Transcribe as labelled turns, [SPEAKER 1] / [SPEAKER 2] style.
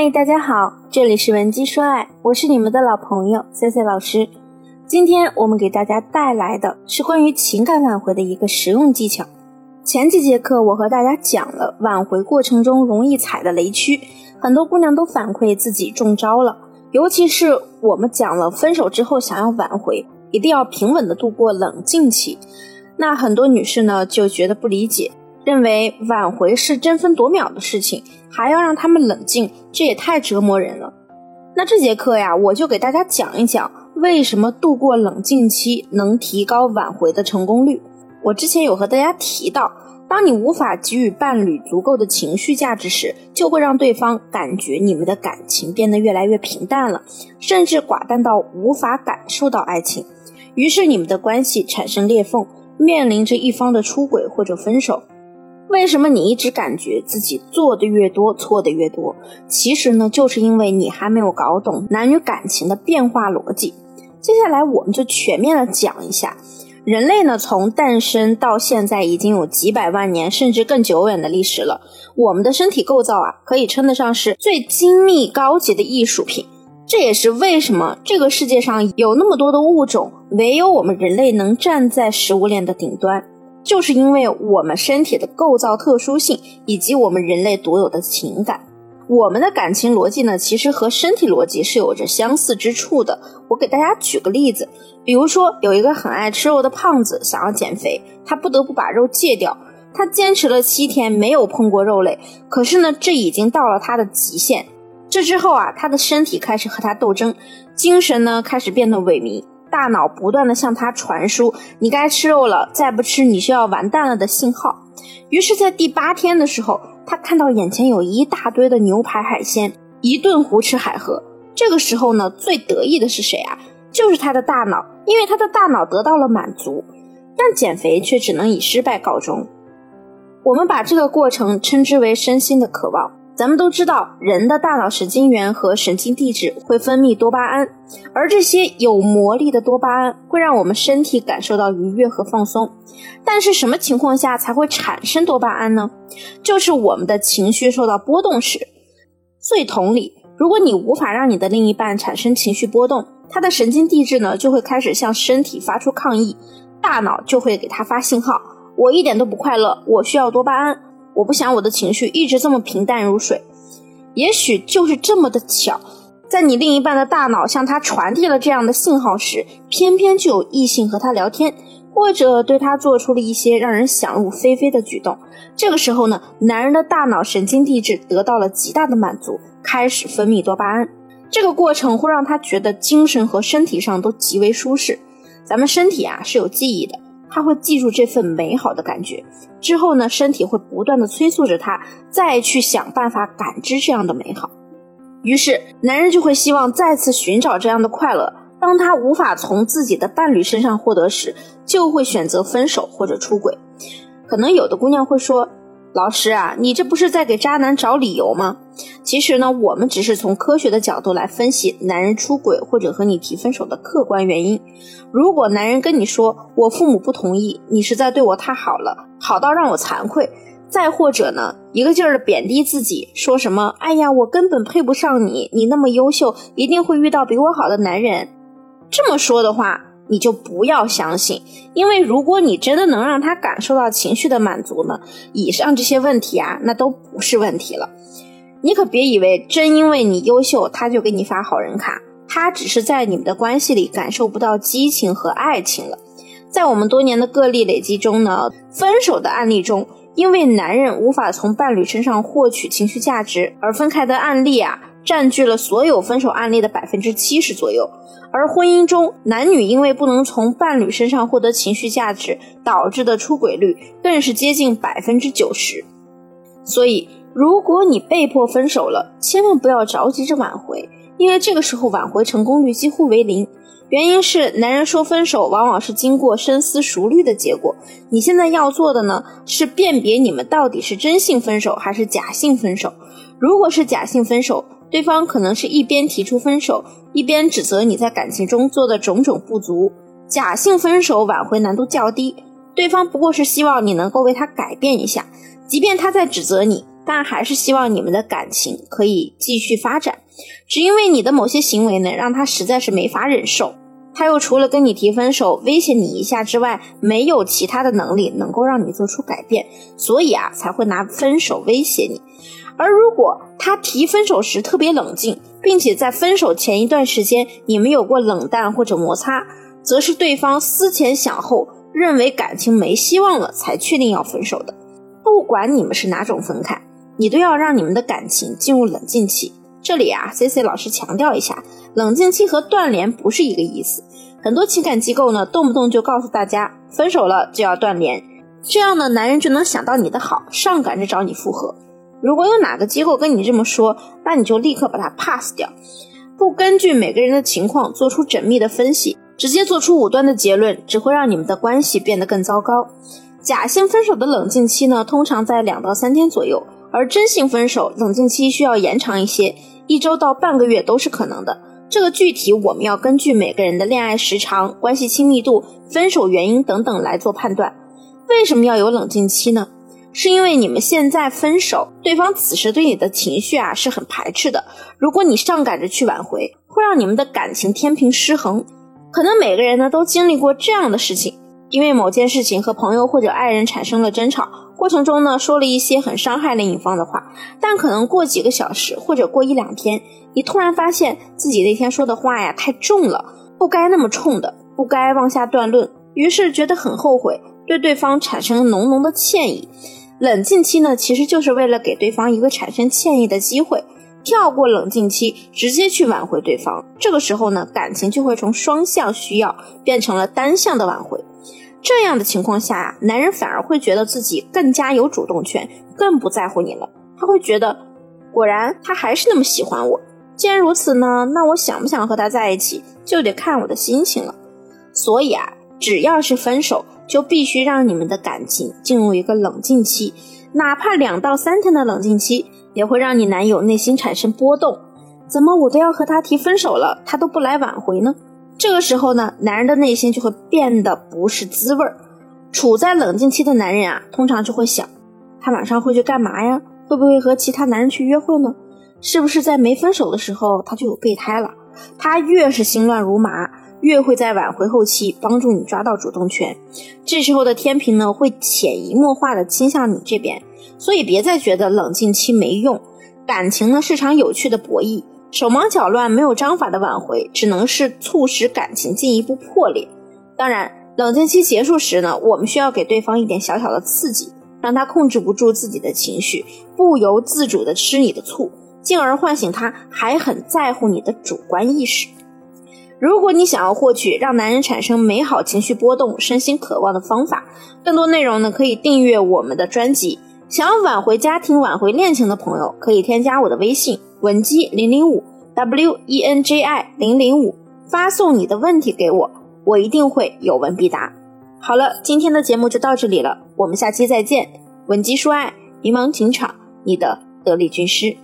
[SPEAKER 1] 嗨，大家好，这里是文姬说爱，我是你们的老朋友 C C 老师。今天我们给大家带来的是关于情感挽回的一个实用技巧。前几节课我和大家讲了挽回过程中容易踩的雷区，很多姑娘都反馈自己中招了。尤其是我们讲了分手之后想要挽回，一定要平稳的度过冷静期。那很多女士呢就觉得不理解。认为挽回是争分夺秒的事情，还要让他们冷静，这也太折磨人了。那这节课呀，我就给大家讲一讲，为什么度过冷静期能提高挽回的成功率。我之前有和大家提到，当你无法给予伴侣足够的情绪价值时，就会让对方感觉你们的感情变得越来越平淡了，甚至寡淡到无法感受到爱情，于是你们的关系产生裂缝，面临着一方的出轨或者分手。为什么你一直感觉自己做的越多，错的越多？其实呢，就是因为你还没有搞懂男女感情的变化逻辑。接下来，我们就全面的讲一下，人类呢从诞生到现在已经有几百万年，甚至更久远的历史了。我们的身体构造啊，可以称得上是最精密高级的艺术品。这也是为什么这个世界上有那么多的物种，唯有我们人类能站在食物链的顶端。就是因为我们身体的构造特殊性，以及我们人类独有的情感，我们的感情逻辑呢，其实和身体逻辑是有着相似之处的。我给大家举个例子，比如说有一个很爱吃肉的胖子想要减肥，他不得不把肉戒掉，他坚持了七天没有碰过肉类，可是呢，这已经到了他的极限。这之后啊，他的身体开始和他斗争，精神呢开始变得萎靡。大脑不断的向他传输“你该吃肉了，再不吃你就要完蛋了”的信号。于是，在第八天的时候，他看到眼前有一大堆的牛排海鲜，一顿胡吃海喝。这个时候呢，最得意的是谁啊？就是他的大脑，因为他的大脑得到了满足。但减肥却只能以失败告终。我们把这个过程称之为身心的渴望。咱们都知道，人的大脑神经元和神经递质会分泌多巴胺，而这些有魔力的多巴胺会让我们身体感受到愉悦和放松。但是，什么情况下才会产生多巴胺呢？就是我们的情绪受到波动时。所以，同理，如果你无法让你的另一半产生情绪波动，他的神经递质呢就会开始向身体发出抗议，大脑就会给他发信号：我一点都不快乐，我需要多巴胺。我不想我的情绪一直这么平淡如水，也许就是这么的巧，在你另一半的大脑向他传递了这样的信号时，偏偏就有异性和他聊天，或者对他做出了一些让人想入非非的举动。这个时候呢，男人的大脑神经递质得到了极大的满足，开始分泌多巴胺。这个过程会让他觉得精神和身体上都极为舒适。咱们身体啊是有记忆的。他会记住这份美好的感觉，之后呢，身体会不断的催促着他再去想办法感知这样的美好，于是男人就会希望再次寻找这样的快乐。当他无法从自己的伴侣身上获得时，就会选择分手或者出轨。可能有的姑娘会说。老师啊，你这不是在给渣男找理由吗？其实呢，我们只是从科学的角度来分析男人出轨或者和你提分手的客观原因。如果男人跟你说我父母不同意，你实在对我太好了，好到让我惭愧；再或者呢，一个劲儿的贬低自己，说什么哎呀，我根本配不上你，你那么优秀，一定会遇到比我好的男人。这么说的话。你就不要相信，因为如果你真的能让他感受到情绪的满足呢，以上这些问题啊，那都不是问题了。你可别以为真因为你优秀，他就给你发好人卡，他只是在你们的关系里感受不到激情和爱情了。在我们多年的个例累积中呢，分手的案例中，因为男人无法从伴侣身上获取情绪价值而分开的案例啊。占据了所有分手案例的百分之七十左右，而婚姻中男女因为不能从伴侣身上获得情绪价值导致的出轨率更是接近百分之九十。所以，如果你被迫分手了，千万不要着急着挽回，因为这个时候挽回成功率几乎为零。原因是男人说分手往往是经过深思熟虑的结果。你现在要做的呢，是辨别你们到底是真性分手还是假性分手。如果是假性分手，对方可能是一边提出分手，一边指责你在感情中做的种种不足。假性分手挽回难度较低，对方不过是希望你能够为他改变一下，即便他在指责你，但还是希望你们的感情可以继续发展。只因为你的某些行为呢，让他实在是没法忍受。他又除了跟你提分手、威胁你一下之外，没有其他的能力能够让你做出改变，所以啊，才会拿分手威胁你。而如果他提分手时特别冷静，并且在分手前一段时间你们有过冷淡或者摩擦，则是对方思前想后，认为感情没希望了，才确定要分手的。不管你们是哪种分开，你都要让你们的感情进入冷静期。这里啊，C C 老师强调一下，冷静期和断联不是一个意思。很多情感机构呢，动不动就告诉大家分手了就要断联，这样呢，男人就能想到你的好，上赶着找你复合。如果有哪个机构跟你这么说，那你就立刻把它 pass 掉，不根据每个人的情况做出缜密的分析，直接做出武断的结论，只会让你们的关系变得更糟糕。假性分手的冷静期呢，通常在两到三天左右。而真性分手冷静期需要延长一些，一周到半个月都是可能的。这个具体我们要根据每个人的恋爱时长、关系亲密度、分手原因等等来做判断。为什么要有冷静期呢？是因为你们现在分手，对方此时对你的情绪啊是很排斥的。如果你上赶着去挽回，会让你们的感情天平失衡。可能每个人呢都经历过这样的事情，因为某件事情和朋友或者爱人产生了争吵。过程中呢，说了一些很伤害另一方的话，但可能过几个小时或者过一两天，你突然发现自己那天说的话呀太重了，不该那么冲的，不该妄下断论，于是觉得很后悔，对对方产生浓浓的歉意。冷静期呢，其实就是为了给对方一个产生歉意的机会，跳过冷静期，直接去挽回对方。这个时候呢，感情就会从双向需要变成了单向的挽回。这样的情况下，男人反而会觉得自己更加有主动权，更不在乎你了。他会觉得，果然他还是那么喜欢我。既然如此呢，那我想不想和他在一起，就得看我的心情了。所以啊，只要是分手，就必须让你们的感情进入一个冷静期，哪怕两到三天的冷静期，也会让你男友内心产生波动。怎么我都要和他提分手了，他都不来挽回呢？这个时候呢，男人的内心就会变得不是滋味儿。处在冷静期的男人啊，通常就会想：他晚上会去干嘛呀？会不会和其他男人去约会呢？是不是在没分手的时候他就有备胎了？他越是心乱如麻，越会在挽回后期帮助你抓到主动权。这时候的天平呢，会潜移默化的倾向你这边。所以别再觉得冷静期没用，感情呢是场有趣的博弈。手忙脚乱、没有章法的挽回，只能是促使感情进一步破裂。当然，冷静期结束时呢，我们需要给对方一点小小的刺激，让他控制不住自己的情绪，不由自主的吃你的醋，进而唤醒他还很在乎你的主观意识。如果你想要获取让男人产生美好情绪波动、身心渴望的方法，更多内容呢，可以订阅我们的专辑。想要挽回家庭、挽回恋情的朋友，可以添加我的微信。文姬零零五，W E N J I 零零五，发送你的问题给我，我一定会有问必答。好了，今天的节目就到这里了，我们下期再见。文姬说爱，迷茫情场，你的得力军师。